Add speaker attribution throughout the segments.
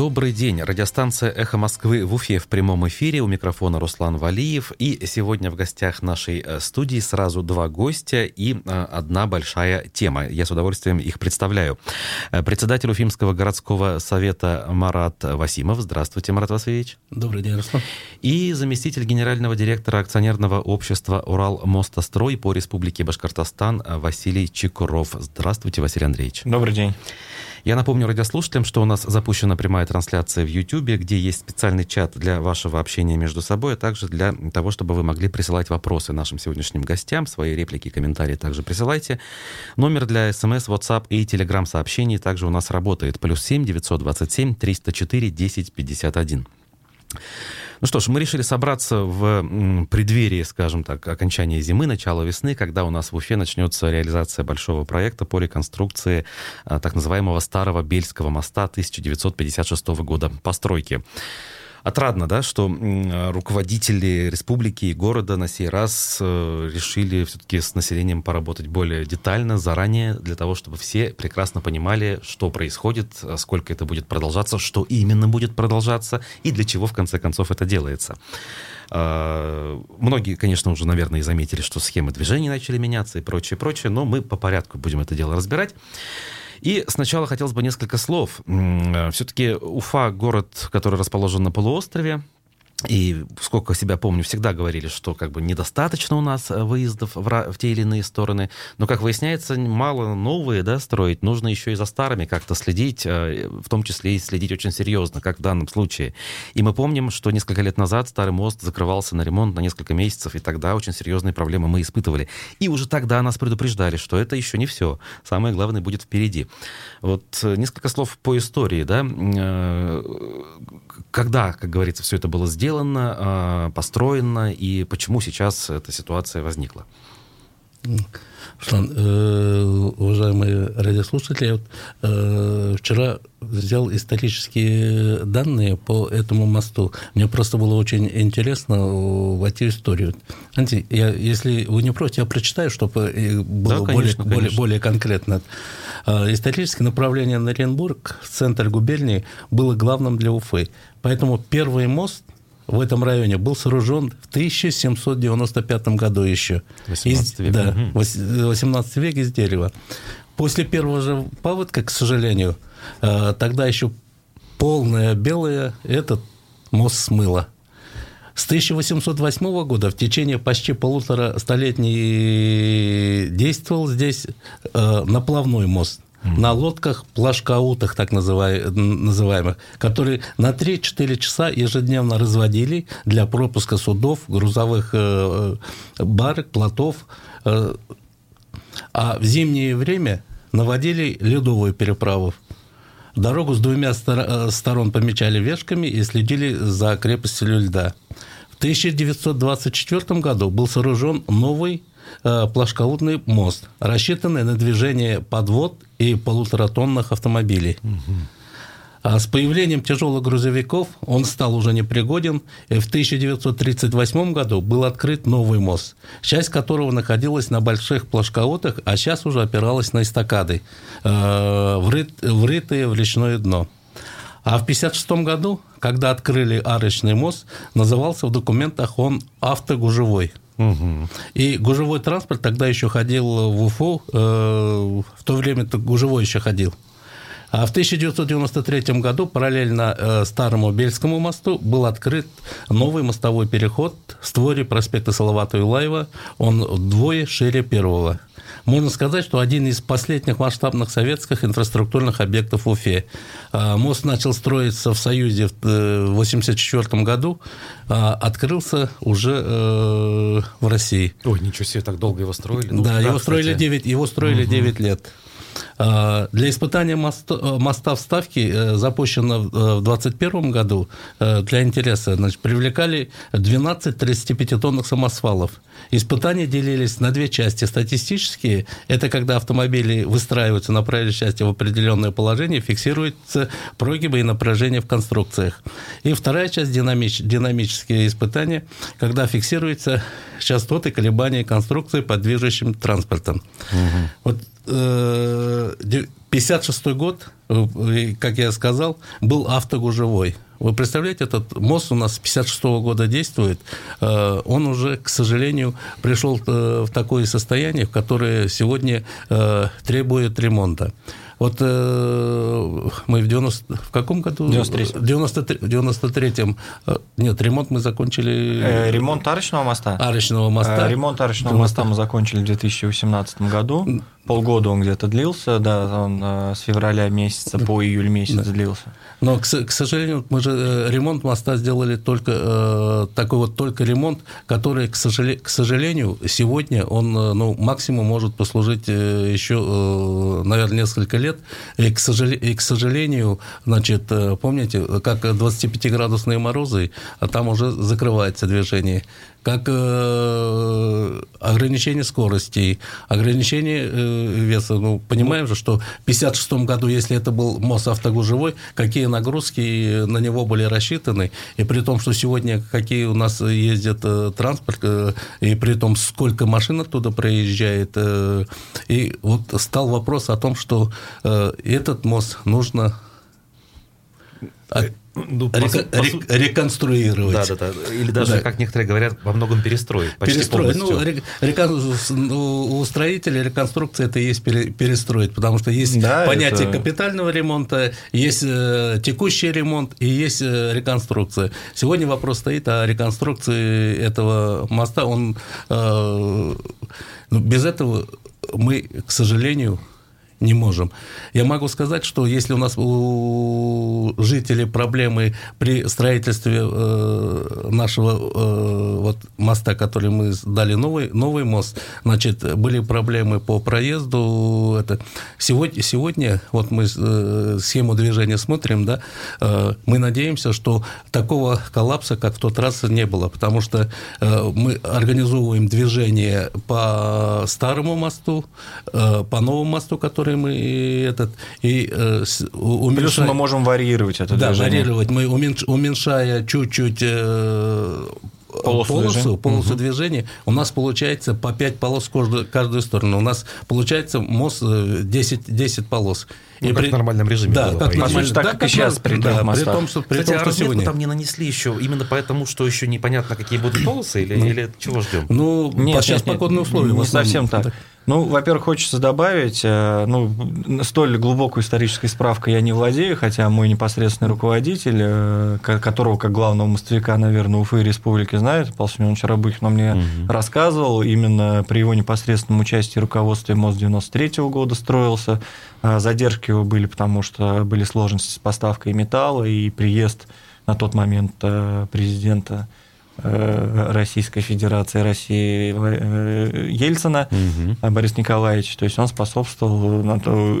Speaker 1: Добрый день. Радиостанция «Эхо Москвы» в Уфе в прямом эфире. У микрофона Руслан Валиев. И сегодня в гостях нашей э, студии сразу два гостя и э, одна большая тема. Я с удовольствием их представляю. Э, председатель Уфимского городского совета Марат Васимов. Здравствуйте, Марат Васильевич.
Speaker 2: Добрый день, Руслан.
Speaker 1: И заместитель генерального директора акционерного общества «Урал-Мостострой» по Республике Башкортостан Василий Чекуров. Здравствуйте, Василий Андреевич.
Speaker 3: Добрый день.
Speaker 1: Я напомню радиослушателям, что у нас запущена прямая трансляция в YouTube, где есть специальный чат для вашего общения между собой, а также для того, чтобы вы могли присылать вопросы нашим сегодняшним гостям, свои реплики, комментарии также присылайте. Номер для смс, WhatsApp и Telegram сообщений также у нас работает. Плюс 7 927 304 10 51. Ну что ж, мы решили собраться в преддверии, скажем так, окончания зимы, начала весны, когда у нас в Уфе начнется реализация большого проекта по реконструкции а, так называемого старого Бельского моста 1956 года постройки. Отрадно, да, что руководители республики и города на сей раз э, решили все-таки с населением поработать более детально, заранее, для того, чтобы все прекрасно понимали, что происходит, а сколько это будет продолжаться, что именно будет продолжаться и для чего, в конце концов, это делается. А, многие, конечно, уже, наверное, и заметили, что схемы движения начали меняться и прочее, прочее, но мы по порядку будем это дело разбирать. И сначала хотелось бы несколько слов. Э, Все-таки Уфа — город, который расположен на полуострове, и сколько себя помню, всегда говорили, что как бы недостаточно у нас э, выездов в, в те или иные стороны. Но, как выясняется, мало новые да, строить. Нужно еще и за старыми как-то следить, э, в том числе и следить очень серьезно, как в данном случае. И мы помним, что несколько лет назад старый мост закрывался на ремонт на несколько месяцев, и тогда очень серьезные проблемы мы испытывали. И уже тогда нас предупреждали, что это еще не все. Самое главное будет впереди. Вот э, несколько слов по истории. Да? Когда, как говорится, все это было сделано, сделано, а, построено, и почему сейчас эта ситуация возникла?
Speaker 2: Руслан, э, уважаемые радиослушатели, я вот, э, вчера взял исторические данные по этому мосту. Мне просто было очень интересно войти в историю. Знаете, я, если вы не против, я прочитаю, чтобы э, было да, конечно, более, более, более конкретно. Э, историческое направление на Оренбург, центр губернии, было главным для Уфы. Поэтому первый мост – в этом районе был сооружен в 1795 году еще.
Speaker 1: 18 век.
Speaker 2: Да, 18 век из дерева. После первого же паводка, к сожалению, э, тогда еще полное белое этот мост смыло. С 1808 года в течение почти полутора столетий действовал здесь э, наплавной мост на лодках, плашкаутах, так называемых, которые на 3-4 часа ежедневно разводили для пропуска судов, грузовых э, барок, плотов. Э, а в зимнее время наводили ледовую переправу. Дорогу с двумя э, сторон помечали вешками и следили за крепостью льда. В 1924 году был сооружен новый Э, плашкаутный мост, рассчитанный на движение подвод и полуторатонных автомобилей. А с появлением тяжелых грузовиков он стал уже непригоден, и в 1938 году был открыт новый мост, часть которого находилась на больших плашкаутах, а сейчас уже опиралась на эстакады, э, врытые в речное дно. А в 1956 году, когда открыли арочный мост, назывался в документах он автогужевой – Угу. И гужевой транспорт тогда еще ходил в Уфу, э, в то время -то гужевой еще ходил. А в 1993 году параллельно э, старому Бельскому мосту был открыт новый мостовой переход в створе проспекта Салавата Юлаева. Он вдвое шире первого. Можно сказать, что один из последних масштабных советских инфраструктурных объектов в Уфе. А, мост начал строиться в Союзе в 1984 э, году, а открылся уже э, в России.
Speaker 1: Ой, ничего себе, так долго его строили?
Speaker 2: Ну, да, да, его, строили 9, его строили угу. 9 лет. А, для испытания моста, э, моста вставки э, запущено в 2021 э, году для интереса значит, привлекали 12 35-тонных самосвалов. Испытания делились на две части. Статистические – это когда автомобили выстраиваются на проезжей части в определенное положение, фиксируются прогибы и напряжения в конструкциях. И вторая часть – динамич, динамические испытания, когда фиксируются частоты колебания конструкции под движущим транспортом. Угу. Вот 56 год, э, как я сказал, был автогужевой. Вы представляете, этот мост у нас с 56 года действует. Э, он уже, к сожалению, пришел в такое состояние, в которое сегодня требует ремонта. Вот э, мы в 90... В каком году?
Speaker 3: 93.
Speaker 2: 93 в 93-м. Э, нет, ремонт мы закончили...
Speaker 3: Э, ремонт арочного моста?
Speaker 2: Арочного моста.
Speaker 3: Э, ремонт арочного моста мы закончили в 2018 году. Полгода он где-то длился, да, он э, с февраля месяца по июль месяц да. длился.
Speaker 2: Но, к, к сожалению, мы же э, ремонт моста сделали только э, такой вот только ремонт, который, к, сожале, к сожалению, сегодня он э, ну, максимум может послужить еще, наверное, несколько лет. И к, сожале, и, к сожалению, значит, помните, как 25-градусные морозы, а там уже закрывается движение как э, ограничение скорости, ограничение э, веса. Ну, понимаем же, что в 1956 году, если это был мост автогужевой, какие нагрузки на него были рассчитаны, и при том, что сегодня какие у нас ездят э, транспорт, э, и при том, сколько машин оттуда проезжает, э, и вот стал вопрос о том, что э, этот мост нужно ну, по, рек- реконструировать.
Speaker 1: Да, да, да. Или даже, да. как некоторые говорят, во многом перестроить. Почти перестроить.
Speaker 2: Ну, река- у строителя реконструкция это и есть перестроить, потому что есть да, понятие это... капитального ремонта, есть э, текущий ремонт и есть э, реконструкция. Сегодня вопрос стоит о реконструкции этого моста. Он, э, ну, без этого мы, к сожалению, не можем. Я могу сказать, что если у нас у жителей проблемы при строительстве э, нашего э, вот моста, который мы дали новый, новый мост, значит, были проблемы по проезду. Это сегодня, сегодня вот мы э, схему движения смотрим, да, мы надеемся, что такого коллапса, как в тот раз, не было, потому что мы организовываем движение по старому мосту, по новому мосту, который который мы этот и
Speaker 3: э, уменьшаем. Плюс мы можем вариировать это
Speaker 2: да, движение. варьировать. Мы уменьш, уменьшая чуть-чуть э, полосу, полосу, движения. полосу угу. движения, у нас получается по 5 полос в каждую, каждую сторону. У нас получается мост 10, э, 10 полос.
Speaker 1: Ну, и как при... в нормальном режиме.
Speaker 2: Да, было, как нормально,
Speaker 3: так, да, как и сейчас при да,
Speaker 1: при том, что, при Кстати, том, а что сегодня... там не нанесли еще именно поэтому, что еще непонятно, какие будут полосы, или, ну, или чего ждем?
Speaker 2: Ну, нет, сейчас нет, погодные условия.
Speaker 3: Не совсем так. так. Ну, во-первых, хочется добавить, э, ну, столь глубокую исторической справкой я не владею, хотя мой непосредственный руководитель, э, которого как главного мостовика, наверное, Уфы и Республики знает, Павел Семенович Рабыхин, он мне угу. рассказывал, именно при его непосредственном участии руководстве мост 93 -го года строился, а задержки его были, потому что были сложности с поставкой металла, и приезд на тот момент э, президента Э, Российской Федерации России э, Ельцина угу. Борис Николаевич. То есть он способствовал на то,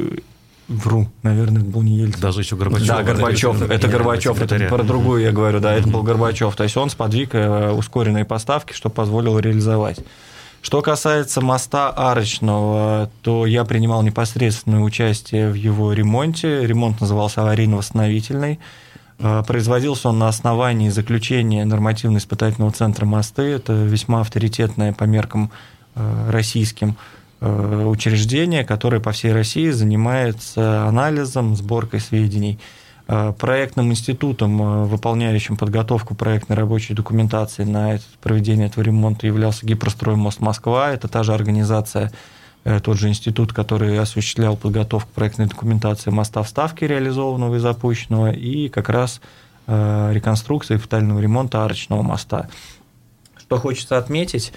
Speaker 3: Вру, наверное, это был не Ельцин.
Speaker 1: Даже еще Горбачев.
Speaker 3: Да, Горбачев. Это, это Горбачев, это про другую я говорю, да, это был Горбачев. То есть он сподвиг ускоренные поставки, что позволило реализовать. Что касается моста арочного, то я принимал непосредственное участие в его ремонте. Ремонт назывался аварийно-восстановительный. А, производился он на основании заключения нормативно-испытательного центра «Мосты». Это весьма авторитетное по меркам а, российским а, учреждение, которое по всей России занимается анализом, сборкой сведений. Проектным институтом, выполняющим подготовку проектной рабочей документации на проведение этого ремонта являлся Гипрострой Мост Москва. Это та же организация, Э, тот же институт, который осуществлял подготовку проектной документации моста вставки, реализованного и запущенного, и как раз э, реконструкции капитального ремонта арочного моста. Что хочется отметить,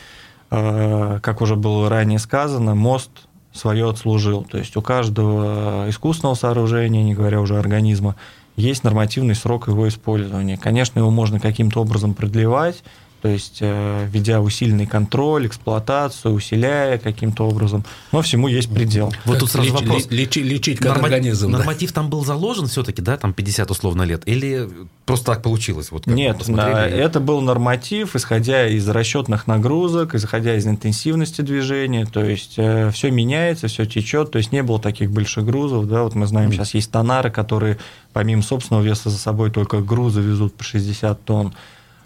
Speaker 3: э, как уже было ранее сказано, мост свое отслужил. То есть у каждого искусственного сооружения, не говоря уже организма, есть нормативный срок его использования. Конечно, его можно каким-то образом продлевать, то есть э, ведя усиленный контроль, эксплуатацию, усиляя каким-то образом, но всему есть предел.
Speaker 1: Вот тут сразу
Speaker 2: леч,
Speaker 1: вопрос.
Speaker 2: Лечить, лечить как Норма... организм.
Speaker 1: Норматив да? там был заложен все-таки, да, там 50 условно лет, или просто так получилось? Вот
Speaker 3: Нет, да, это был норматив, исходя из расчетных нагрузок, исходя из интенсивности движения, то есть э, все меняется, все течет, то есть не было таких больших грузов, да, вот мы знаем, mm. сейчас есть тонары, которые помимо собственного веса за собой только грузы везут по 60 тонн, Э,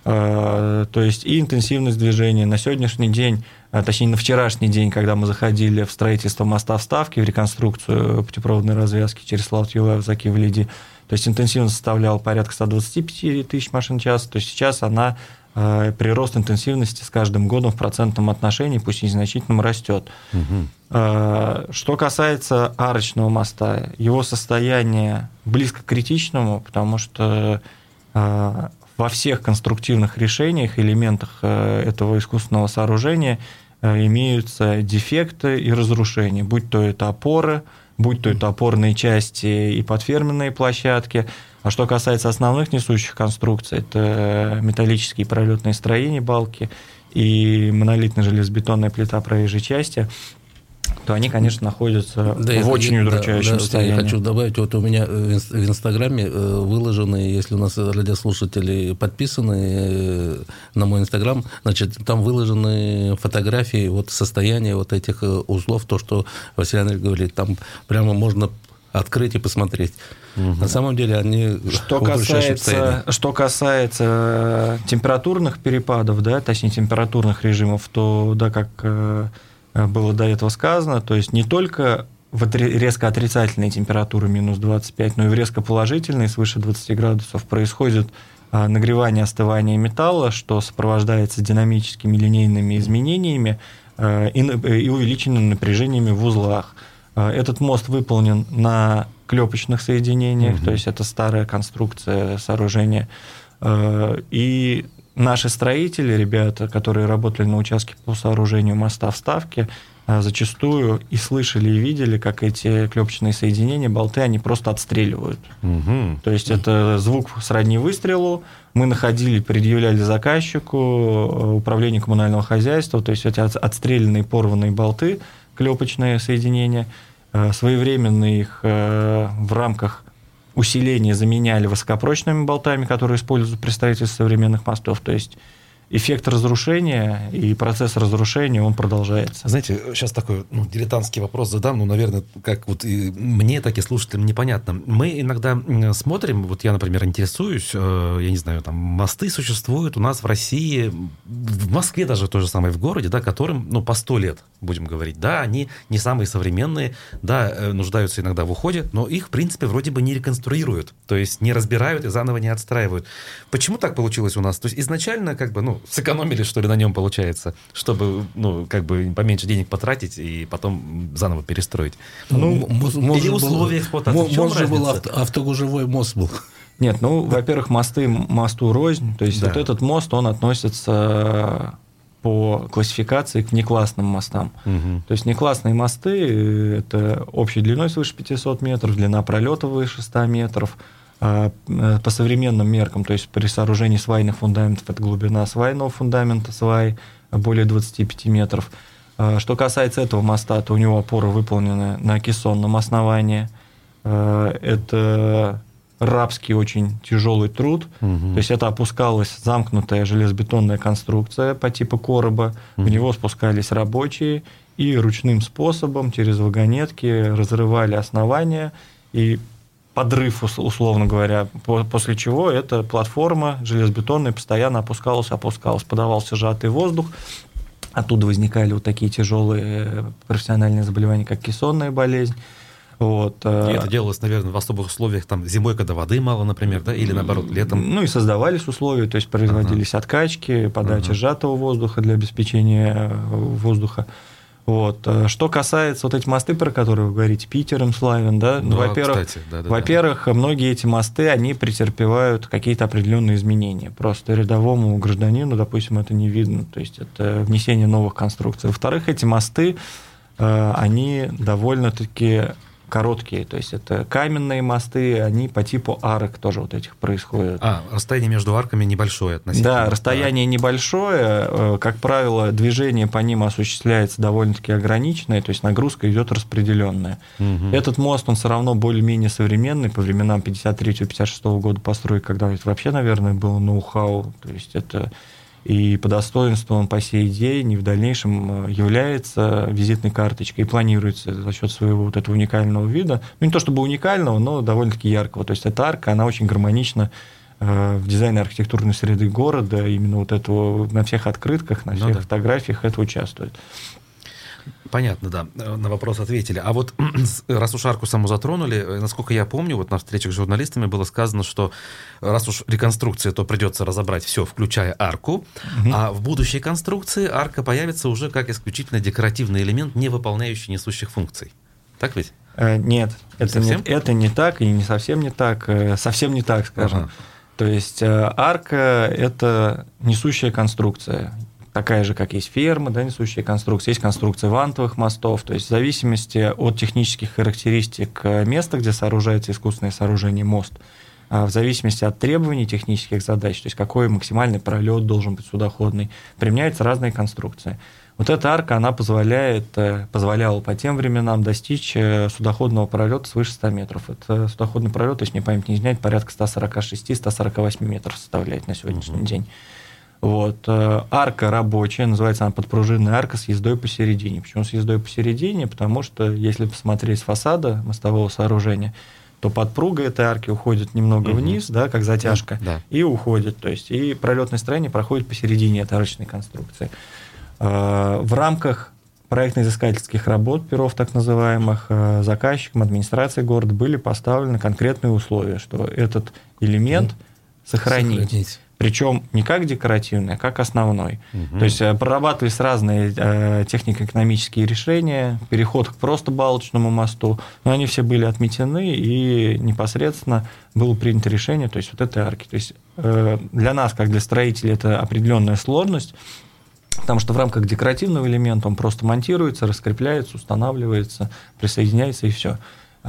Speaker 3: то есть и интенсивность движения. На сегодняшний день точнее, на вчерашний день, когда мы заходили в строительство моста вставки, в реконструкцию путепроводной развязки через Славт-Юлаев, Заки в Лиди, то есть интенсивность составляла порядка 125 тысяч машин в час, то есть сейчас она Э, прирост интенсивности с каждым годом в процентном отношении, пусть и незначительном, растет. Угу. Что касается арочного моста, его состояние близко к критичному, потому что э, во всех конструктивных решениях, элементах этого искусственного сооружения имеются дефекты и разрушения, будь то это опоры, будь то это опорные части и подферменные площадки, а что касается основных несущих конструкций, это металлические пролетные строения, балки и монолитная железобетонная плита проезжей части, то они, конечно, находятся да, в очень я, удручающем да, состоянии.
Speaker 2: Я хочу добавить, вот у меня в Инстаграме э, выложены, если у нас радиослушатели подписаны э, на мой Инстаграм, значит, там выложены фотографии вот состояния вот этих э, узлов, то, что Василий Андреевич говорит, там прямо можно открыть и посмотреть. Угу. На самом деле они
Speaker 3: что касается, что касается температурных перепадов, да, точнее температурных режимов, то да, как было до этого сказано, то есть не только в резко отрицательные температуры минус 25, но и в резко положительные свыше 20 градусов происходит э, нагревание, остывание металла, что сопровождается динамическими линейными изменениями и увеличенными напряжениями в узлах. Этот мост выполнен на клепочных соединениях, угу. то есть это старая конструкция сооружения. Э, и наши строители, ребята, которые работали на участке по сооружению моста вставки, э, зачастую и слышали, и видели, как эти клепочные соединения, болты, они просто отстреливают. Угу. То есть это звук сродни выстрелу. Мы находили, предъявляли заказчику, э, управлению коммунального хозяйства, то есть эти отстрелянные, порванные болты, клепочные соединения – Э, своевременно их в рамках усиления заменяли высокопрочными болтами, которые используются при строительстве современных мостов. То есть эффект разрушения и процесс разрушения, он продолжается.
Speaker 1: Знаете, сейчас такой ну, дилетантский вопрос задам, ну, наверное, как вот и мне, так и слушателям непонятно. Мы иногда смотрим, вот я, например, интересуюсь, э, я не знаю, там, мосты существуют у нас в России, в Москве даже то же самое, в городе, да, которым, ну, по сто лет, будем говорить. Да, они не самые современные, да, э, нуждаются иногда в уходе, но их, в принципе, вроде бы не реконструируют, то есть не разбирают и заново не отстраивают. Почему так получилось у нас? То есть изначально, как бы, ну, сэкономили, что ли, на нем получается, чтобы, ну, как бы поменьше денег потратить и потом заново перестроить.
Speaker 2: Ну, ну или условия эксплуатации. Может же был авто, автогужевой мост был.
Speaker 3: Нет, ну, во-первых, мосты мосту рознь, то есть да. вот этот мост, он относится по классификации к внеклассным мостам. Угу. То есть внеклассные мосты – это общей длиной свыше 500 метров, длина пролета выше 100 метров – э, по современным меркам, то есть при сооружении свайных фундаментов, это глубина свайного фундамента свай более 25 метров. А, что касается этого моста, то у него опоры выполнены на кессонном основании. А, это рабский очень тяжелый труд. Угу. То есть это опускалась замкнутая железобетонная конструкция по типу короба. Угу. В него спускались рабочие и ручным способом через вагонетки разрывали основания и подрыв, условно говоря, после чего эта платформа железобетонная постоянно опускалась, опускалась, подавался сжатый воздух, оттуда возникали вот такие тяжелые э, профессиональные заболевания, как кессонная болезнь. Вот.
Speaker 1: Э, и это делалось, наверное, в особых условиях, там, зимой, когда воды мало, например, да, или наоборот, летом?
Speaker 3: Ну и создавались условия, то есть производились ага. откачки, подача ага. сжатого воздуха для обеспечения э, воздуха. Вот. Э, что касается вот этих мосты, про которые вы говорите, Питер им славен, да, ну, во-первых, да, да, во-первых, да. многие эти мосты, они претерпевают какие-то определенные изменения. Просто рядовому гражданину, допустим, это не видно, то есть это внесение новых конструкций. Во-вторых, эти мосты, э, они довольно-таки короткие, то есть это каменные мосты, они по типу арок тоже вот этих происходят.
Speaker 1: А, расстояние между арками небольшое относительно.
Speaker 3: Да, расстояние да. небольшое, э, как правило, движение по ним осуществляется довольно-таки ограниченное, то есть нагрузка идет распределенная. Угу. Этот мост, он все равно более-менее современный, по временам 53-56 года постройки, когда это вообще, наверное, было ноу-хау, то есть это и по достоинству он по сей день и в дальнейшем э, является визитной карточкой и планируется за счет своего вот этого уникального вида, ну не то чтобы уникального, но довольно-таки яркого. То есть эта арка, она очень гармонично в дизайне архитектурной среды города, именно вот этого на всех открытках, на ну всех ну, да. фотографиях это участвует.
Speaker 1: Понятно, да. На вопрос ответили. А вот раз уж арку саму затронули, насколько я помню, вот на встречах с журналистами было сказано, что раз уж реконструкция, то придется разобрать все, включая арку, угу. а в будущей конструкции арка появится уже как исключительно декоративный элемент, не выполняющий несущих функций. Так ведь?
Speaker 3: Э, нет, это не, это не так и не совсем не так, э, совсем не так, скажем. Ага. То есть э, арка – это несущая конструкция такая же, как есть ферма, да, несущая конструкция, есть конструкция вантовых мостов, то есть в зависимости от технических характеристик места, где сооружается искусственное сооружение мост, а в зависимости от требований технических задач, то есть какой максимальный пролет должен быть судоходный, применяются разные конструкции. Вот эта арка, она позволяет, э, позволяла по тем временам достичь э, судоходного пролета свыше 100 метров. Это судоходный пролет, если мне память не изменяет, порядка 146-148 метров составляет на сегодняшний угу. день. Вот. Э, арка рабочая, называется она подпружинная арка с ездой посередине. Почему с ездой посередине? Потому что, если посмотреть с фасада мостового сооружения, то подпруга этой арки уходит немного угу. вниз, да, как затяжка, да. и уходит. То есть, и пролетное строение проходит посередине этой арочной конструкции. Э, в рамках проектно-изыскательских работ, перов так называемых, э, заказчикам, администрации города были поставлены конкретные условия, что этот элемент сохранить. сохранить причем не как декоративный, а как основной. Угу. То есть э, прорабатывались разные э, технико-экономические решения, переход к просто балочному мосту, но они все были отметены, и непосредственно было принято решение, то есть вот этой арки. То есть э, для нас, как для строителей, это определенная сложность, потому что в рамках декоративного элемента он просто монтируется, раскрепляется, устанавливается, присоединяется и все.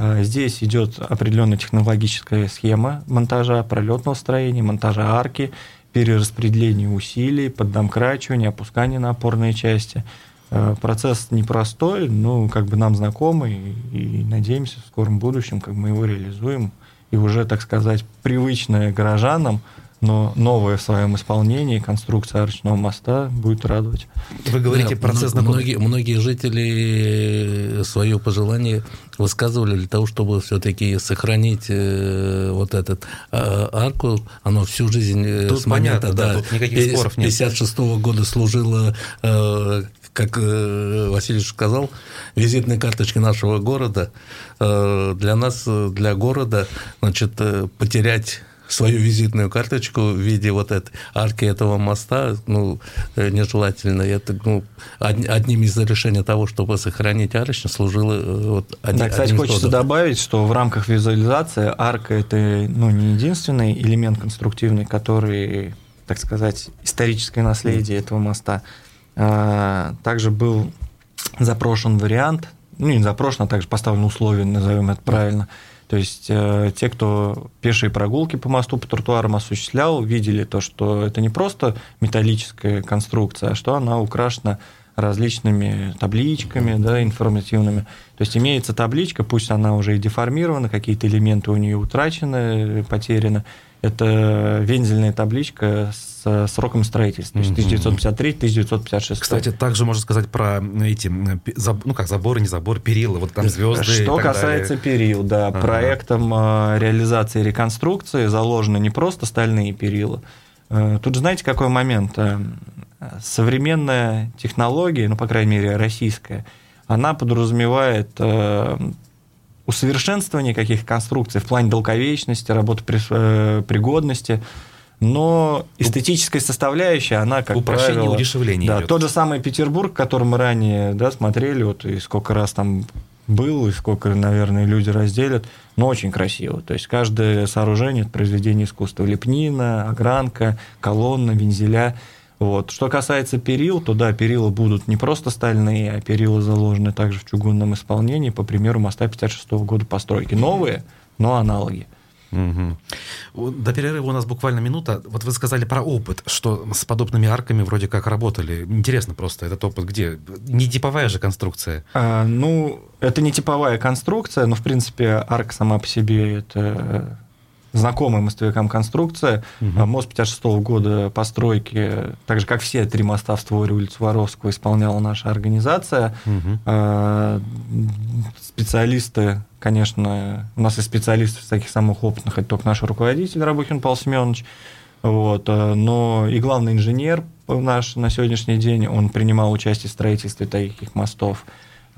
Speaker 3: А здесь идет определенная технологическая схема монтажа пролетного строения, монтажа арки, перераспределения усилий, поддомкрачивания, опускания на опорные части. А, процесс непростой, но как бы нам знакомый, и надеемся в скором будущем, как мы его реализуем, и уже, так сказать, привычное горожанам – но новое в своем исполнении конструкция арочного моста будет радовать.
Speaker 2: Вы говорите да, процесс знакомый. Многие, многие жители свое пожелание высказывали для того, чтобы все-таки сохранить э, вот этот э, арку. Оно всю жизнь э,
Speaker 1: тут с момента понятно, да, тут никаких споров нет.
Speaker 2: 56 -го года служило э, как э, Василий сказал, визитной карточки нашего города. Э, для нас, для города, значит, потерять свою визитную карточку в виде вот этой арки этого моста, ну, э, нежелательно. Это, ну, одним из решений того, чтобы сохранить арочно, служило э, вот
Speaker 3: один, Да, кстати, хочется способ. добавить, что в рамках визуализации арка – это ну, не единственный элемент конструктивный, который, так сказать, историческое наследие mm. этого моста. А, также был запрошен вариант, ну, не запрошен, а также поставлен условие, назовем это правильно – то есть э, те, кто пешие прогулки по мосту, по тротуарам осуществлял, видели то, что это не просто металлическая конструкция, а что она украшена различными табличками да, информативными. То есть имеется табличка, пусть она уже и деформирована, какие-то элементы у нее утрачены, потеряны, это вензельная табличка с сроком строительства, то есть 1953-1956.
Speaker 1: Кстати, также можно сказать про эти, ну как, заборы, не забор, перила, вот там звезды.
Speaker 3: Что касается далее. перил, да, ага. проектом э, реализации реконструкции заложены не просто стальные перила. Э, тут же знаете, какой момент? Э, современная технология, ну, по крайней мере, российская, она подразумевает усовершенствование каких конструкций в плане долговечности, работы э, пригодности, но эстетическая составляющая, она, как Упрощение, правило...
Speaker 1: удешевление
Speaker 3: да, Тот же самый Петербург, который мы ранее да, смотрели, вот, и сколько раз там был, и сколько, наверное, люди разделят, но очень красиво. То есть каждое сооружение – это произведение искусства. Лепнина, огранка, колонна, вензеля – вот. Что касается перил, то да, перила будут не просто стальные, а перила заложены также в чугунном исполнении, по примеру моста 56 года постройки. Новые, но аналоги.
Speaker 1: Угу. До перерыва у нас буквально минута. Вот вы сказали про опыт, что с подобными арками вроде как работали. Интересно просто, этот опыт где? Не типовая же конструкция?
Speaker 3: А, ну, это не типовая конструкция, но, в принципе, арка сама по себе это знакомая мостовикам конструкция. Угу. Мост 56 -го года постройки, так же, как все три моста в створе улицы Воровского, исполняла наша организация. Угу. Специалисты, конечно, у нас и специалисты таких самых опытных, это только наш руководитель Рабухин Павел Семенович. Вот, э, но и главный инженер наш на сегодняшний день, он принимал участие в строительстве таких мостов.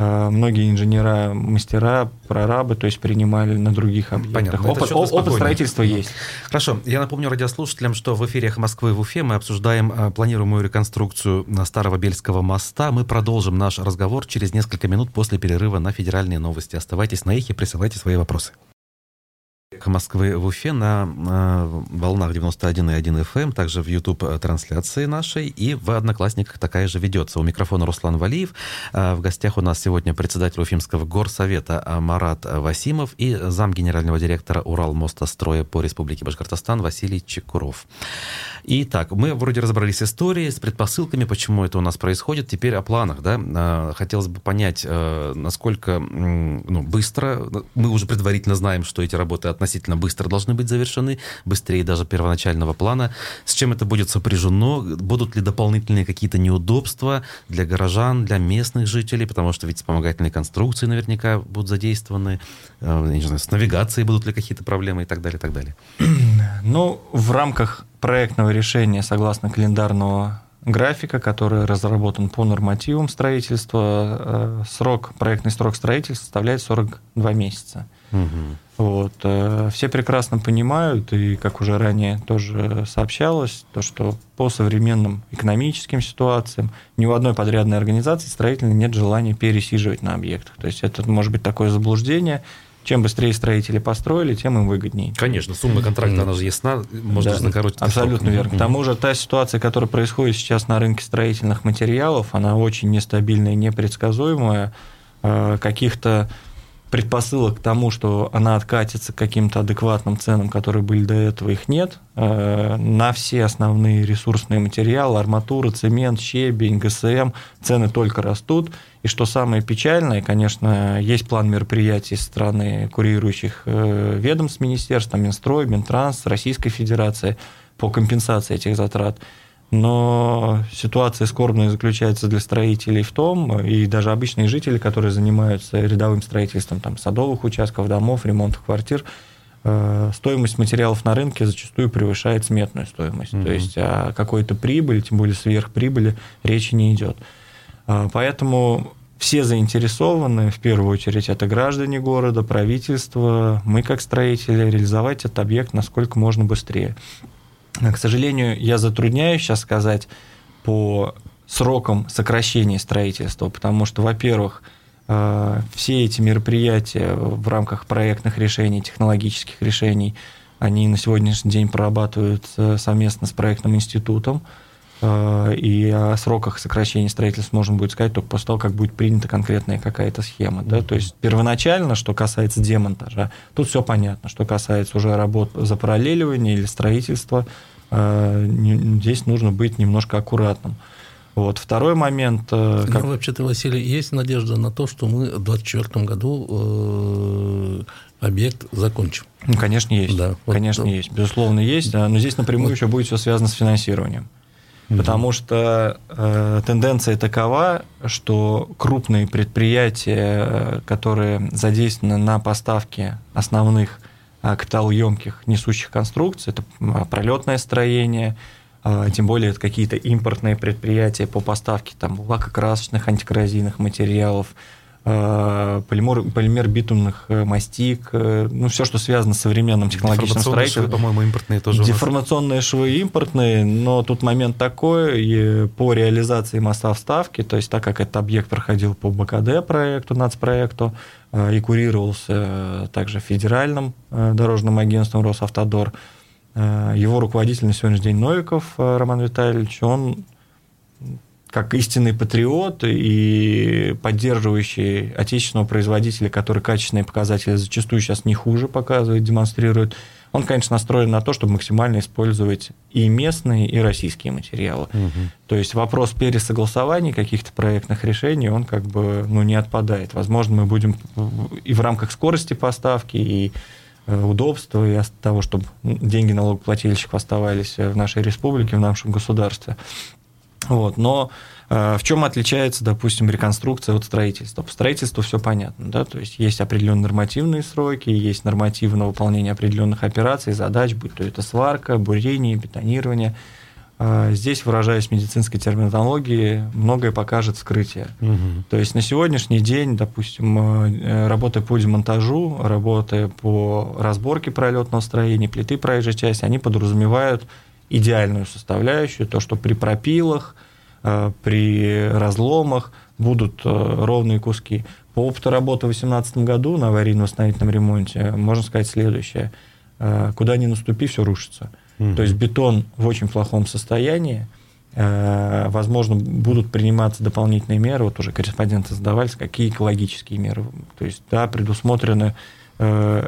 Speaker 3: Э, многие инженера, мастера, прорабы, то есть принимали на других объектах. Понятно. Опыт, опыт строительства есть.
Speaker 1: Хорошо. Я напомню радиослушателям, что в эфире Москвы в Уфе мы обсуждаем э, планируемую реконструкцию Старого Бельского моста. Мы продолжим наш разговор через несколько минут после перерыва на федеральные новости. Оставайтесь на их и присылайте свои вопросы. Москвы в Уфе на э, волнах 91,1 FM, эм, также в YouTube-трансляции нашей, и в Одноклассниках такая же ведется. У микрофона Руслан Валиев. Э, в гостях у нас сегодня председатель Уфимского горсовета Марат Васимов и зам генерального директора Уралмостостроя по Республике Башкортостан Василий Чекуров. Итак, мы вроде разобрались с историей, с предпосылками, почему это у нас происходит. Теперь о планах. Да? Э, хотелось бы понять, насколько ну, быстро, мы уже предварительно знаем, что эти работы относительно относительно быстро должны быть завершены, быстрее даже первоначального плана. С чем это будет сопряжено? Будут ли дополнительные какие-то неудобства для горожан, для местных жителей? Потому что ведь вспомогательные конструкции наверняка будут задействованы. Э, не знаю, с навигацией будут ли какие-то проблемы и так далее, и так далее.
Speaker 3: Ну, в рамках проектного решения, согласно календарного графика, который разработан по нормативам строительства, э, срок, проектный срок строительства составляет 42 месяца. Угу. Вот. Э, все прекрасно понимают, и как уже ранее тоже сообщалось, то, что по современным экономическим ситуациям ни у одной подрядной организации строительной нет желания пересиживать на объектах. То есть это может быть такое заблуждение, чем быстрее строители построили, тем им выгоднее.
Speaker 1: Конечно, сумма контракта, она же ясна, можно да,
Speaker 3: закоротить. Абсолютно срок. верно. К тому же та ситуация, которая происходит сейчас на рынке строительных материалов, она очень нестабильная и непредсказуемая. Э, каких-то предпосылок к тому, что она откатится к каким-то адекватным ценам, которые были до этого, их нет. Э, на все основные ресурсные материалы, арматура, цемент, щебень, ГСМ, цены только растут. И что самое печальное, конечно, есть план мероприятий со стороны курирующих э, ведомств министерств, Минстрой, Минтранс, Российской Федерации по компенсации этих затрат – но ситуация скорбная заключается для строителей в том, и даже обычные жители, которые занимаются рядовым строительством там, садовых участков, домов, ремонтов квартир, э, стоимость материалов на рынке зачастую превышает сметную стоимость. Mm-hmm. То есть о какой-то прибыли, тем более сверхприбыли, речи не идет. А, поэтому все заинтересованы, в первую очередь, это граждане города, правительство, мы как строители, реализовать этот объект насколько можно быстрее. К сожалению, я затрудняюсь сейчас сказать по срокам сокращения строительства, потому что, во-первых, э, все эти мероприятия в рамках проектных решений, технологических решений, они на сегодняшний день прорабатываются совместно с проектным институтом, и о сроках сокращения строительства можно будет сказать только после того, как будет принята конкретная какая-то схема. Да? То есть первоначально, что касается демонтажа, тут все понятно. Что касается уже работ за параллеливание или строительства, э, здесь нужно быть немножко аккуратным. Вот. Второй момент...
Speaker 2: Э, как... Ну, вообще-то, Василий, есть надежда на то, что мы в 2024 году э, объект закончим?
Speaker 3: Ну, конечно, есть. Да, вот, конечно, да. есть. Безусловно, есть. Но здесь напрямую вот. еще будет все связано с финансированием. Потому что э, тенденция такова, что крупные предприятия, которые задействованы на поставке основных э, капиталоемких несущих конструкций, это пролетное строение, э, тем более это какие-то импортные предприятия по поставке там, лакокрасочных, антикоррозийных материалов, Э, полимер, полимер битумных э, мастик, э, ну, все, что связано с современным технологичным строительством.
Speaker 1: По-моему, импортные тоже
Speaker 3: Деформационные швы импортные, но тут момент такой, и по реализации моста вставки, то есть так как этот объект проходил по БКД проекту, нацпроекту, и курировался также федеральным дорожным агентством Росавтодор, его руководитель на сегодняшний день Новиков Роман Витальевич, он как истинный патриот и поддерживающий отечественного производителя, который качественные показатели зачастую сейчас не хуже показывает, демонстрирует, он, конечно, настроен на то, чтобы максимально использовать и местные, и российские материалы. Угу. То есть вопрос пересогласования каких-то проектных решений, он как бы ну, не отпадает. Возможно, мы будем и в рамках скорости поставки, и удобства и от того, чтобы деньги налогоплательщиков оставались в нашей республике, в нашем государстве. Вот. Но в чем отличается, допустим, реконструкция от строительства? По строительству все понятно, да, то есть есть определенные нормативные сроки, есть нормативное выполнение определенных операций, задач, будь то это сварка, бурение, бетонирование – а, здесь, выражаясь медицинской терминологией, многое покажет вскрытие. Угу. То есть на сегодняшний день, допустим, э, работая по демонтажу, работая по разборке пролетного строения, плиты проезжей части, они подразумевают идеальную составляющую, то, что при пропилах, э, при разломах будут э, ровные куски. По опыту работы в 2018 году на аварийно-восстановительном ремонте можно сказать следующее. Куда ни наступи, все рушится. Угу. То есть бетон в очень плохом состоянии. Э, возможно, будут приниматься дополнительные меры. Вот уже корреспонденты задавались, какие экологические меры. То есть, да, предусмотрены э,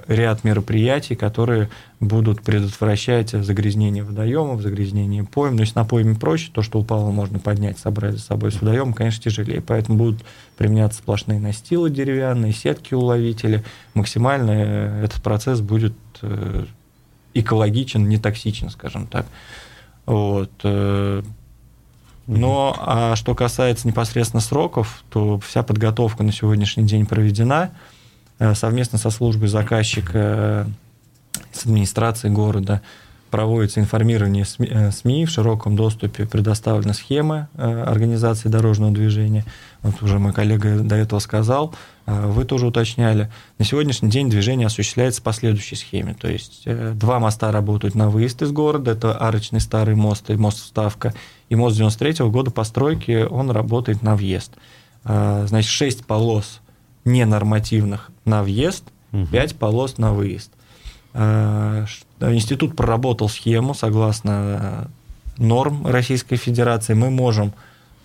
Speaker 3: ряд мероприятий, которые будут предотвращать загрязнение водоемов, загрязнение поем. Но если на поеме проще, то, что упало, можно поднять, собрать за собой с водоемом, конечно, тяжелее. Поэтому будут применяться сплошные настилы деревянные, сетки-уловители. Максимально э, этот процесс будет экологичен, не токсичен, скажем так. Вот. Э, но а что касается непосредственно сроков, то вся подготовка на сегодняшний день проведена э, совместно со службой заказчика с администрацией города проводится информирование СМИ, в широком доступе предоставлены схемы организации дорожного движения. Вот уже мой коллега до этого сказал, вы тоже уточняли. На сегодняшний день движение осуществляется по следующей схеме. То есть э, два моста работают на выезд из города, это арочный старый мост и мост Вставка, и мост 93 -го года постройки, он работает на въезд. Значит, шесть полос ненормативных на въезд, угу. 5 полос на выезд. А, институт проработал схему согласно норм Российской Федерации. Мы можем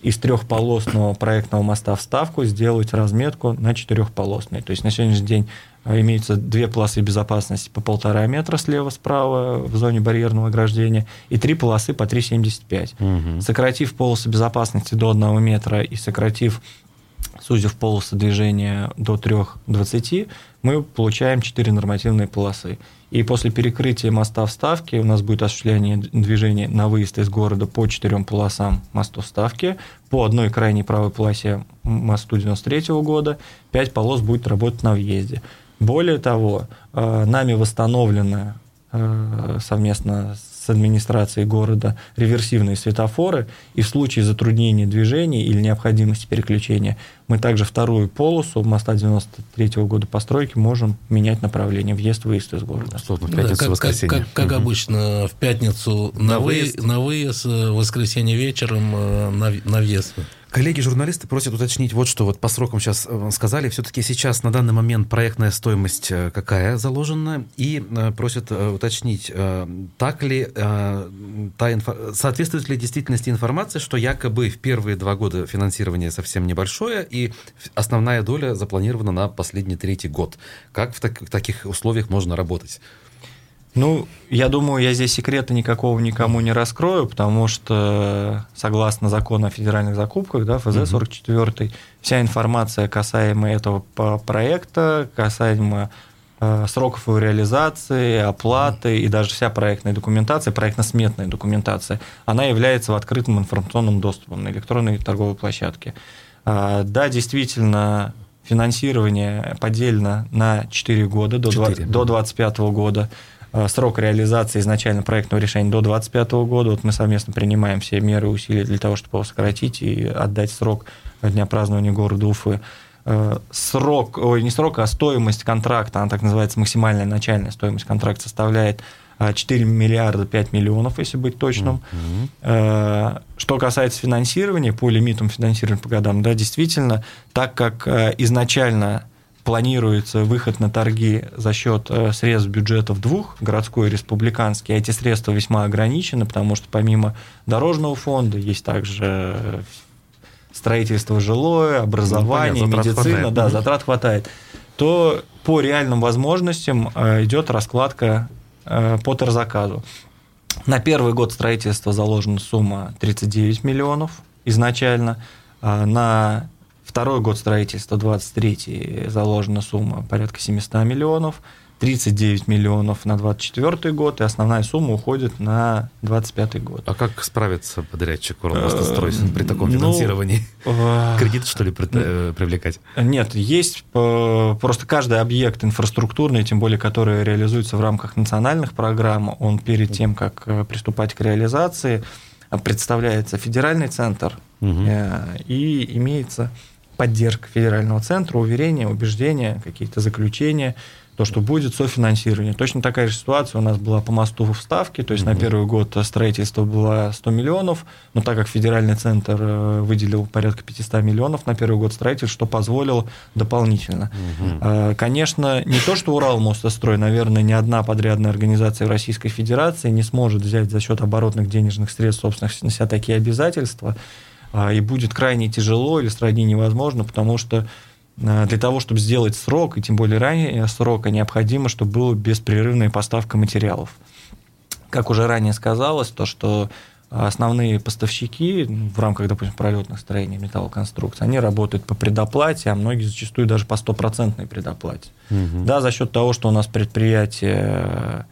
Speaker 3: из трехполосного проектного моста вставку сделать разметку на четырехполосный. То есть на сегодняшний день а, имеются две полосы безопасности по полтора метра слева-справа в зоне барьерного ограждения и три полосы по 3,75. Угу. Сократив полосы безопасности до 1 метра и сократив сузив полосы движения до 3,20, мы получаем 4 нормативные полосы. И после перекрытия моста вставки у нас будет осуществление движения на выезд из города по четырем полосам мосту вставки, по одной крайней правой полосе мосту 93 -го года, пять полос будет работать на въезде. Более того, э, нами восстановлено э, совместно с администрацией города реверсивные светофоры, и в случае затруднения движения или необходимости переключения мы также вторую полосу моста 93 -го года постройки можем менять направление въезд-выезд из города.
Speaker 2: Условно, в пятницу, да, как, воскресенье. Как, как, как обычно, в пятницу на, на выезд, на выезд, в воскресенье вечером э, на, на въезд.
Speaker 1: Коллеги-журналисты просят уточнить вот что. Вот по срокам сейчас э, сказали. Все-таки сейчас на данный момент проектная стоимость э, какая заложена? И э, просят уточнить, так ли, та инфо... соответствует ли действительности информация, что якобы в первые два года финансирование совсем небольшое, и основная доля запланирована на последний третий год. Как в, так... в таких условиях можно работать?
Speaker 3: Ну, я думаю, я здесь секрета никакого никому не раскрою, потому что согласно закону о федеральных закупках, да, ФЗ-44, угу. вся информация касаемая этого проекта, касаемо э, сроков его реализации, оплаты и даже вся проектная документация, проектно-сметная документация, она является в открытом информационном доступе на электронной торговой площадке. А, да, действительно, финансирование поделено на 4 года, до 2025 года. Э, срок реализации изначально проектного решения до 2025 года. Вот мы совместно принимаем все меры и усилия для того, чтобы его сократить и отдать срок дня празднования города Уфы. Э, срок, ой, не срок, а стоимость контракта, она так называется, максимальная начальная стоимость контракта составляет 4 э, миллиарда 5 миллионов, если быть точным. Mm-hmm. Что касается финансирования, по лимитам финансирования по годам, да, действительно, так как изначально планируется выход на торги за счет э, средств бюджетов двух, городской и республиканский, а эти средства весьма ограничены, потому что помимо дорожного фонда есть также э, строительство жилое, образование, ну, понятно, медицина, хватает. да, затрат хватает, то по реальным возможностям э, идет раскладка по тарзаказу. На первый год строительства заложена сумма 39 миллионов изначально, а на Второй год строительства, 23 заложена сумма порядка 700 миллионов. 39 миллионов на 2024 год, и основная сумма уходит на 2025 год.
Speaker 1: А как справиться подрядчик Уралмостострой при таком ну, финансировании? Ну, Кредит, что ли, ну, привлекать?
Speaker 3: Нет, есть просто каждый объект инфраструктурный, тем более который реализуется в рамках национальных программ, он перед тем, как приступать к реализации, представляется федеральный центр и имеется поддержка федерального центра, уверения, убеждения, какие-то заключения, то, что будет софинансирование. Точно такая же ситуация у нас была по мосту в Ставке, то есть угу. на первый год строительство было 100 миллионов, но так как федеральный центр э, выделил порядка 500 миллионов на первый год строительства, что позволило дополнительно. Угу. Конечно, не то, что Урал мостострой, наверное, ни одна подрядная организация в Российской Федерации не сможет взять за счет оборотных денежных средств собственных на себя такие обязательства, и будет крайне тяжело или сродни невозможно, потому что Э, для того, чтобы сделать срок, и тем более ранее срока, необходимо, чтобы была беспрерывная поставка материалов. Как уже ранее сказалось, то, что основные поставщики в рамках, допустим, пролетных строений металлоконструкций, они работают по предоплате, а многие зачастую даже по стопроцентной предоплате. Угу. Да, за счет того, что у нас предприятие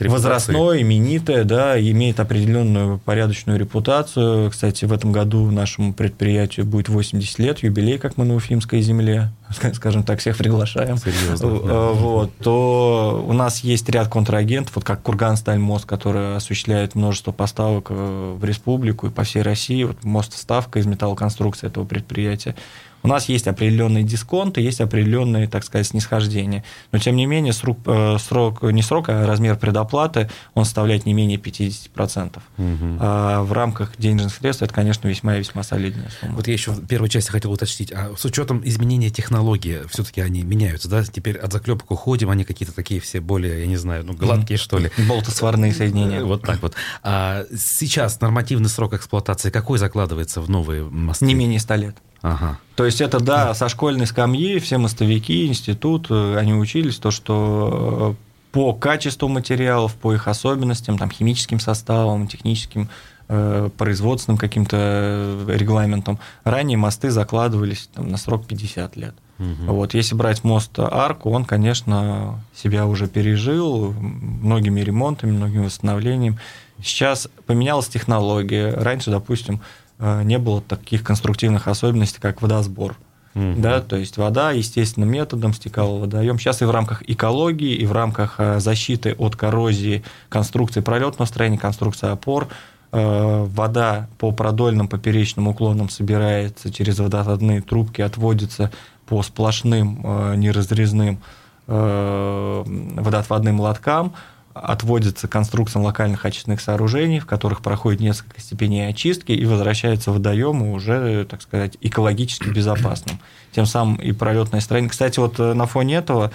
Speaker 3: возрастное, именитое, да, имеет определенную порядочную репутацию. Кстати, в этом году нашему предприятию будет 80 лет, юбилей, как мы на Уфимской земле, скажем так, всех приглашаем. Серьезно, да. Э, вот, то у нас есть ряд контрагентов, вот как Кургансталь-мост, который осуществляет множество поставок э, в республику и по всей России. Вот мост ставка из металлоконструкции этого предприятия у нас есть определенные дисконты, есть определенные, так сказать, снисхождения. Но, тем не менее, срок, э, срок не срок, а размер предоплаты, он составляет не менее 50%. Угу. А в рамках денежных средств это, конечно, весьма и весьма солидная сумма.
Speaker 1: Вот я еще в первой части хотел уточнить, а с учетом изменения технологии, все-таки они меняются, да? Теперь от заклепок уходим, они какие-то такие все более, я не знаю, ну, гладкие, что ли.
Speaker 3: Болтосварные соединения.
Speaker 1: Вот так вот. А сейчас нормативный срок эксплуатации какой закладывается в новые мосты?
Speaker 3: Не менее 100 лет.
Speaker 1: Ага.
Speaker 3: То есть это, да, со школьной скамьи все мостовики, институт, э, они учились то, что э, по качеству материалов, по их особенностям, там, химическим составам, техническим, э, производственным каким-то регламентом, ранее мосты закладывались там, на срок 50 лет. Угу. Вот, если брать мост Арку, он, конечно, себя уже пережил многими ремонтами, многими восстановлениями. Сейчас поменялась технология. Раньше, допустим, не было таких конструктивных особенностей, как водосбор. Mm-hmm. Да, то есть вода естественным методом стекала в водоем. Сейчас и в рамках экологии, и в рамках э, защиты от коррозии конструкции пролетного строения, конструкции опор, э, вода по продольным поперечным уклонам собирается через водоотводные трубки, отводится по сплошным неразрезным водоотводным лоткам, отводится конструкциям локальных очистных сооружений, в которых проходит несколько степеней очистки и возвращается в водоем уже, так сказать, экологически безопасным. Тем самым и пролетное строение. Кстати, вот э, на фоне этого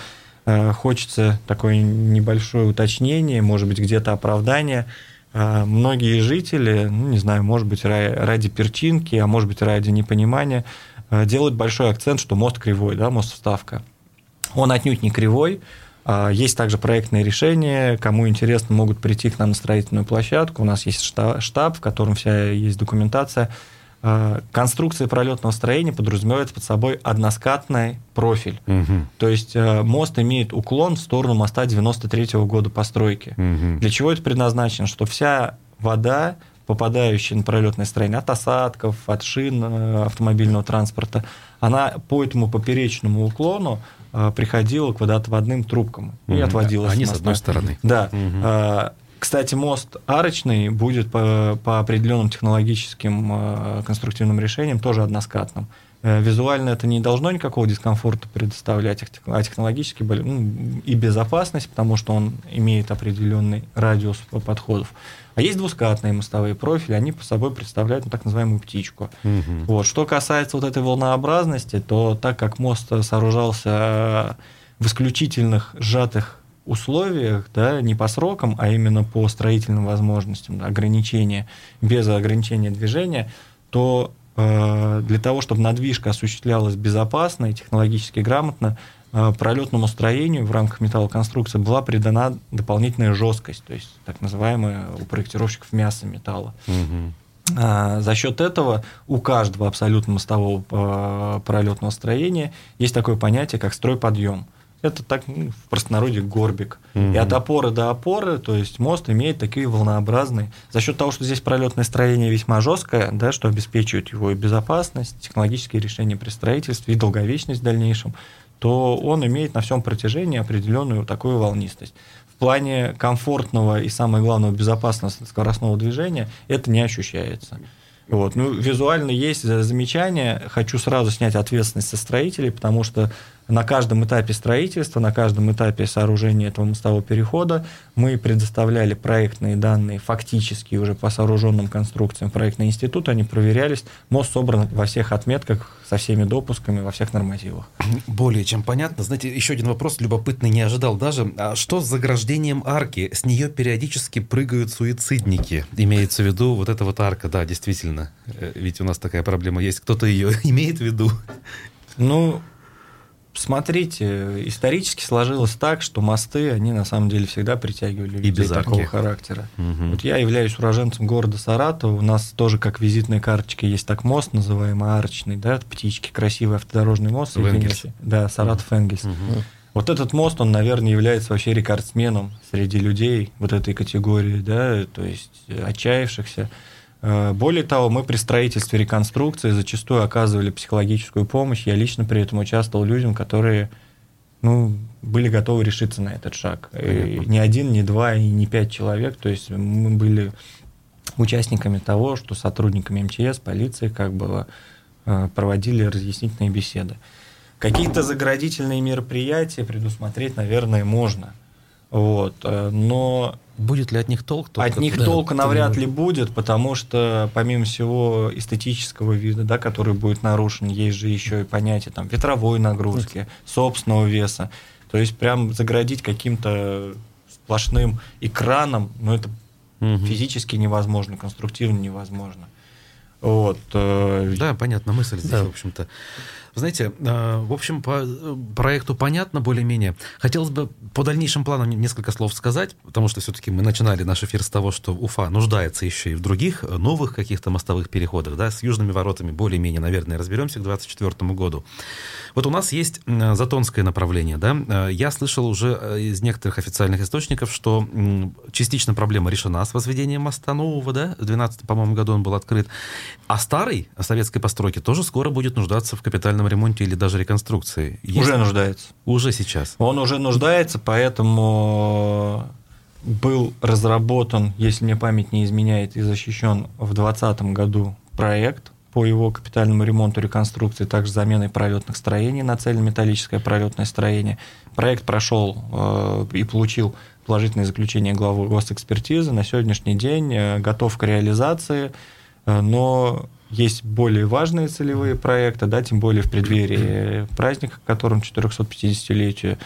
Speaker 3: э, хочется такое небольшое уточнение, может быть, где-то оправдание. Э, многие жители, ну, не знаю, может быть, ради перчинки, а может быть, ради непонимания, делают большой акцент, что мост кривой, да, мост вставка. Он отнюдь не кривой, есть также проектные решения. Кому интересно, могут прийти к нам на строительную площадку. У нас есть штаб, в котором вся есть документация. А, конструкция пролетного строения подразумевает под собой односкатный профиль. Угу. То есть а, мост имеет уклон в сторону моста 93 -го года постройки. Угу. Для чего это предназначено? Что вся вода, попадающая на пролетное строение от осадков, от шин э, автомобильного транспорта, она по этому поперечному уклону а, приходила к водоотводным трубкам и отводилась.
Speaker 1: Они с одной стороны.
Speaker 3: Да. Угу. Кстати, мост арочный будет по, по определенным технологическим конструктивным решениям тоже односкатным. Э, визуально это не должно никакого дискомфорта предоставлять, а технологически ну, и безопасность, потому что он имеет определенный радиус подходов. А есть двускатные мостовые профили, они по собой представляют ну, так называемую птичку. Угу. Вот. Что касается вот этой волнообразности, то так как мост сооружался в исключительных сжатых условиях, да, не по срокам, а именно по строительным возможностям, да, ограничения, без ограничения движения, то э, для того, чтобы надвижка осуществлялась безопасно и технологически грамотно, Э, пролетному строению в рамках металлоконструкции была придана дополнительная жесткость, то есть так называемая у проектировщиков мясо металла. Угу. За счет этого у каждого абсолютно мостового э, пролетного строения есть такое понятие, как стройподъем. Это так ну, в простонародье горбик. Угу. И от опоры до опоры, то есть мост имеет такие волнообразные. За счет того, что здесь пролетное строение весьма жесткое, да, что обеспечивает его и безопасность, технологические решения при строительстве и долговечность в дальнейшем, то он имеет на всем протяжении определенную такую волнистость. В плане комфортного и, самое главное, безопасного скоростного движения это не ощущается. Вот. Ну, визуально есть замечания. Хочу сразу снять ответственность со строителей, потому что на каждом этапе строительства, на каждом этапе сооружения этого мостового перехода мы предоставляли проектные данные фактически уже по сооруженным конструкциям проектный институт, они проверялись. Мост собран во всех отметках, со всеми допусками, во всех нормативах.
Speaker 1: Более чем понятно. Знаете, еще один вопрос любопытный, не ожидал даже. А что с заграждением арки? С нее периодически прыгают суицидники. Имеется в виду вот эта вот арка, да, действительно. Э, ведь у нас такая проблема есть. Кто-то ее имеет в виду?
Speaker 3: Ну, смотрите, исторически сложилось так, что мосты, они на самом деле всегда притягивали людей без такого характера. Угу. Вот я являюсь уроженцем города Саратова, у нас тоже как визитная карточка есть так мост, называемый арочный, да, птички, красивый автодорожный мост.
Speaker 1: Энгельс.
Speaker 3: Да, Саратов-Энгельс. Угу. Вот этот мост, он, наверное, является вообще рекордсменом среди людей вот этой категории, да, то есть отчаявшихся. Э, более того, мы при строительстве реконструкции зачастую оказывали психологическую помощь. Я лично при этом участвовал людям, которые ну, были готовы решиться на этот шаг. И ни один, ни два, и ни пять человек. То есть мы были участниками того, что сотрудниками МЧС, полиции как бы э, проводили разъяснительные беседы. Какие-то заградительные мероприятия предусмотреть, наверное, можно. Вот. Э, но
Speaker 1: Будет ли от них толк?
Speaker 3: Только от них да, толка навряд ли будет, потому что помимо всего эстетического вида, да, который будет нарушен, есть же еще и понятие там, ветровой нагрузки, собственного веса. То есть прям заградить каким-то сплошным экраном, ну это угу. физически невозможно, конструктивно невозможно. Вот.
Speaker 1: Э, да, понятно, мысль здесь, да. в общем-то. Знаете, э, в общем, по проекту понятно более-менее. Хотелось бы по дальнейшим планам несколько слов сказать, потому что все-таки мы начинали наш эфир с того, что Уфа нуждается еще и в других э, новых каких-то мостовых переходах. Да? С южными воротами более-менее, наверное, разберемся к 2024 году. Вот у нас есть затонское направление. Да? Я слышал уже из некоторых официальных источников, что частично проблема решена с возведением моста нового. Да? В 2012, по-моему, году он был открыт. А старый советской постройки тоже скоро будет нуждаться в капитальном ремонте или даже реконструкции.
Speaker 3: Есть... Уже нуждается.
Speaker 1: Уже сейчас.
Speaker 3: Он уже нуждается, поэтому был разработан, если мне память не изменяет, и защищен в 2020 году проект по его капитальному ремонту, реконструкции, также заменой пролетных строений на цельнометаллическое пролетное строение. Проект прошел э, и получил положительное заключение главы госэкспертизы. На сегодняшний день э, готов к реализации. Э, но есть более важные целевые проекты, да, тем более в преддверии праздника, которым 450-летию,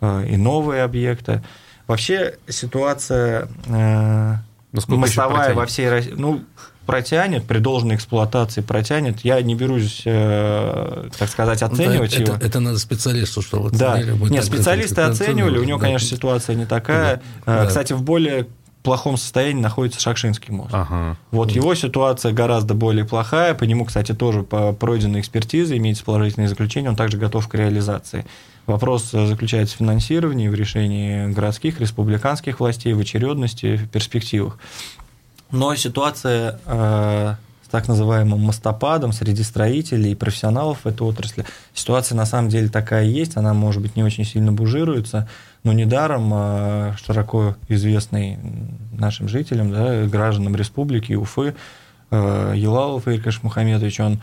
Speaker 3: э, и новые объекты. Вообще ситуация э, Насколько мостовая во всей России, ну, протянет, при должной эксплуатации протянет. Я не берусь, э, так сказать, оценивать
Speaker 2: это,
Speaker 3: его.
Speaker 2: Это, это надо специалисту, чтобы
Speaker 3: да. Нет, специалисты оценивали, у него, да. конечно, ситуация не такая. Да. Кстати, в более плохом состоянии находится Шакшинский мост. Ага. Вот его ситуация гораздо более плохая. По нему, кстати, тоже по пройденной экспертизе имеется положительное заключение, он также готов к реализации. Вопрос заключается в финансировании, в решении городских, республиканских властей, в очередности, в перспективах. Но ситуация э, так называемым мостопадом среди строителей и профессионалов в этой отрасли, ситуация на самом деле такая есть, она, может быть, не очень сильно бужируется, но недаром а, широко известный нашим жителям, да, гражданам республики Уфы, а, Елалов Игорь Мухамедович, он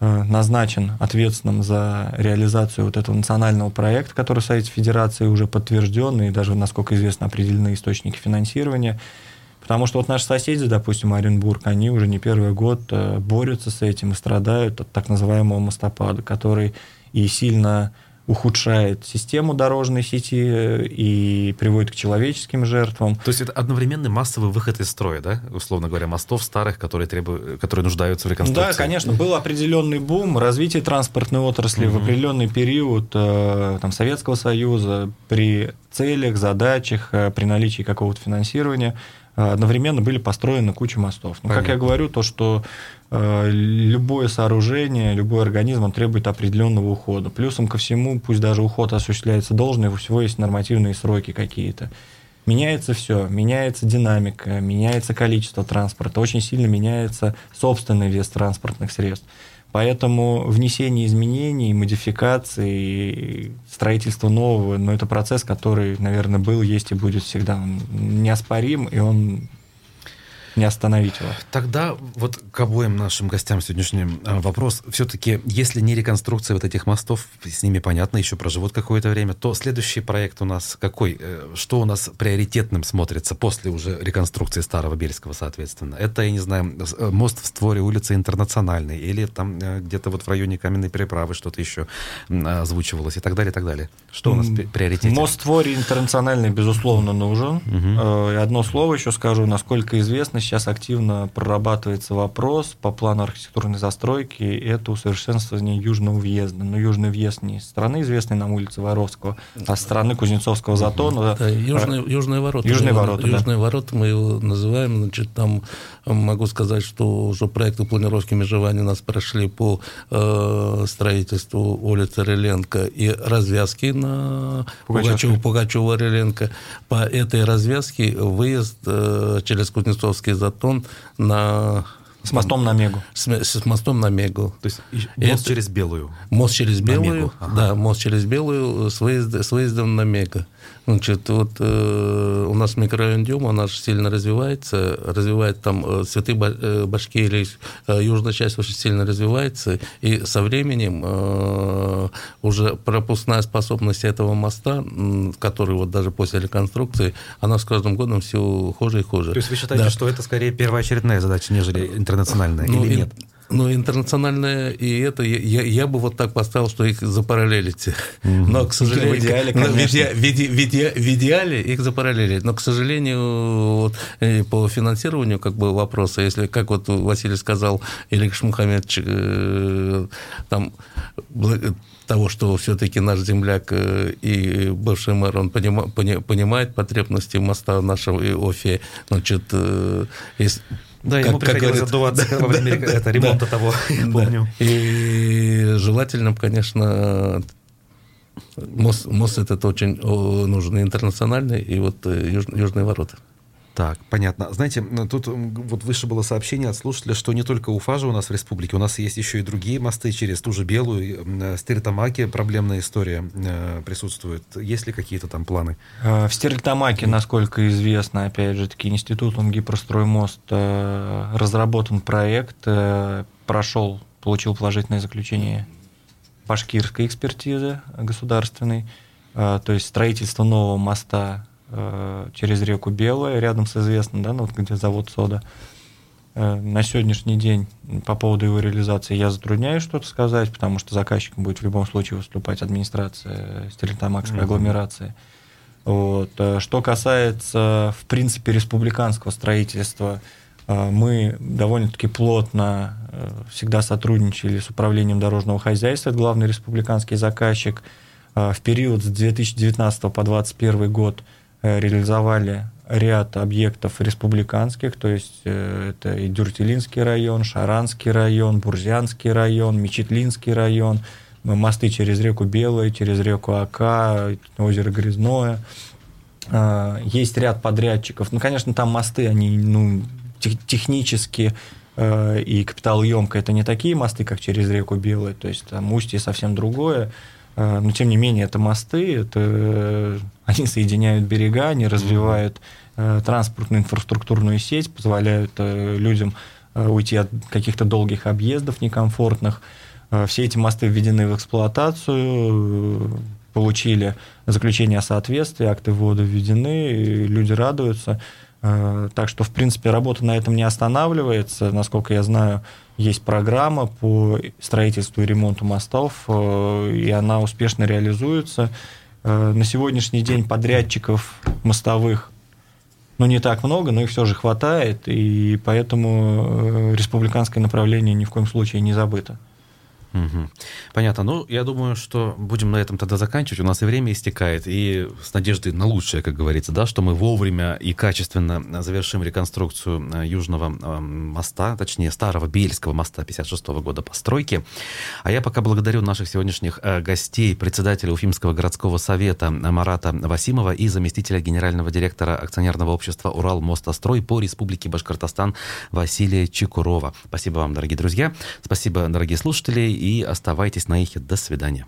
Speaker 3: а, назначен ответственным за реализацию вот этого национального проекта, который в Совете Федерации уже подтвержден, и даже, насколько известно, определены источники финансирования. Потому что вот наши соседи, допустим, Оренбург, они уже не первый год борются с этим и страдают от так называемого мостопада, который и сильно ухудшает систему дорожной сети э, и приводит к человеческим жертвам.
Speaker 1: То есть это одновременный массовый выход из строя, да, условно говоря, мостов старых, которые, требуют, которые нуждаются в реконструкции?
Speaker 3: Да, конечно, был определенный бум развития транспортной отрасли угу. в определенный период э, там, Советского Союза при целях, задачах, э, при наличии какого-то финансирования одновременно были построены куча мостов. Ну, как я говорю, то, что любое сооружение, любой организм, он требует определенного ухода. Плюсом ко всему, пусть даже уход осуществляется должно, у всего есть нормативные сроки какие-то. Меняется все, меняется динамика, меняется количество транспорта, очень сильно меняется собственный вес транспортных средств. Поэтому внесение изменений, модификации, строительство нового, но ну, это процесс, который, наверное, был, есть и будет всегда. Он неоспорим, и он не остановить его.
Speaker 1: Тогда вот к обоим нашим гостям сегодняшним э, вопрос. Все-таки, если не реконструкция вот этих мостов, с ними понятно, еще проживут какое-то время, то следующий проект у нас какой? Э, что у нас приоритетным смотрится после уже реконструкции Старого Бельского, соответственно? Это, я не знаю, э, мост в створе улицы Интернациональной или там где-то вот в районе Каменной переправы что-то еще озвучивалось и так далее, и так далее. Что у нас приоритет?
Speaker 3: Мост в створе Интернациональной, безусловно, нужен. Угу. Одно слово еще скажу, насколько известно, сейчас активно прорабатывается вопрос по плану архитектурной застройки, это усовершенствование южного въезда. Но южный въезд не страны, известной нам улицы Воровского, а с стороны Кузнецовского затона.
Speaker 2: Да, южные, южные ворота.
Speaker 3: Южные ворота,
Speaker 2: да. Южные ворота мы его называем. Значит, там могу сказать, что уже проекты планировки межевания у нас прошли по э, строительству улицы Реленко и развязки на Пугачева, Пугачева Реленко. По этой развязке выезд э, через Кузнецовский затон на
Speaker 3: с мостом на Мегу.
Speaker 2: С, с мостом на Мегу.
Speaker 1: То есть мост это, через Белую.
Speaker 2: Мост через Белую, ага. да, мост через Белую с, выезд, с выездом на Мега. Значит, вот э, у нас микрорайон Дюма, наш сильно развивается, развивает там э, цветы э, Башкирии, э, южная часть очень сильно развивается, и со временем э, уже пропускная способность этого моста, который вот даже после реконструкции, она с каждым годом все хуже и хуже.
Speaker 1: То есть вы считаете, да. что это скорее первоочередная задача, нежели интернациональная, ну, или нет?
Speaker 2: Ну, интернациональное и это, я, я бы вот так поставил, что их запараллелить. Mm-hmm. Но, к сожалению... В идеале, конечно. В, иде, в, иде, в идеале их запараллелить. Но, к сожалению, вот, э, по финансированию как бы вопроса, если, как вот Василий сказал, Ильич Мухаммедович, э, там того, что все-таки наш земляк э, и бывший мэр, он понима, понимает потребности моста нашего Офи, значит, э, есть
Speaker 1: да, как, ему приходилось как отдуваться да, во время да, это, ремонта да, того, да. помню.
Speaker 2: И желательно, конечно, мост, мост этот очень нужен интернациональный, и вот э, юж, южные ворота.
Speaker 1: Так, понятно. Знаете, тут вот выше было сообщение от слушателя, что не только Уфа же у нас в республике, у нас есть еще и другие мосты через ту же Белую. Э, Стерлитамаке проблемная история э, присутствует. Есть ли какие-то там планы?
Speaker 3: Э, в Стерлитамаке, насколько известно, опять же таки, институтом Гипростроймост разработан проект, прошел, получил положительное заключение башкирской экспертизы государственной, то есть строительство нового моста через реку Белая, рядом с известным, да, ну, где завод сода. Э, на сегодняшний день по поводу его реализации я затрудняюсь что-то сказать, потому что заказчиком будет в любом случае выступать администрация Стерлитамакской mm-hmm. агломерации. Вот. Э, что касается, в принципе, республиканского строительства, мы довольно-таки плотно всегда сотрудничали с управлением дорожного хозяйства, это главный республиканский заказчик. В период с 2019 по 2021 год – Э, реализовали ряд объектов республиканских, то есть э, это и Дюртилинский район, Шаранский район, Бурзянский район, Мечетлинский район, мосты через реку Белую, через реку Ака, озеро Грязное. Э, есть ряд подрядчиков. Ну, конечно, там мосты, они ну, технически и капиталоемко это не такие мосты, как через реку Белую, то есть там устье совсем другое. Э, но тем не менее это мосты, это, э, они соединяют берега, они развивают э, транспортную инфраструктурную сеть, позволяют людям уйти от каких-то долгих объездов некомфортных. Все эти мосты введены в эксплуатацию, получили заключение о соответствии, акты ввода введены, люди радуются. Так что, в принципе, работа на этом не останавливается. Насколько я знаю, есть программа по строительству и ремонту мостов, э, и она успешно реализуется. Э, на сегодняшний день подрядчиков мостовых ну, не так много, но их все же хватает, и поэтому э, республиканское направление ни в коем случае не забыто.
Speaker 1: Угу. Понятно. Ну, я думаю, что будем на этом тогда заканчивать. У нас и время истекает, и с надеждой на лучшее, как говорится, да, что мы вовремя и качественно завершим реконструкцию э, Южного э, моста, точнее, старого Бельского моста 56 -го года постройки. А я пока благодарю наших сегодняшних э, гостей, председателя Уфимского городского совета Марата Васимова и заместителя генерального директора акционерного общества «Урал Мостострой» по Республике Башкортостан Василия Чекурова. Спасибо вам, дорогие друзья. Спасибо, дорогие слушатели и оставайтесь на эхе. До свидания.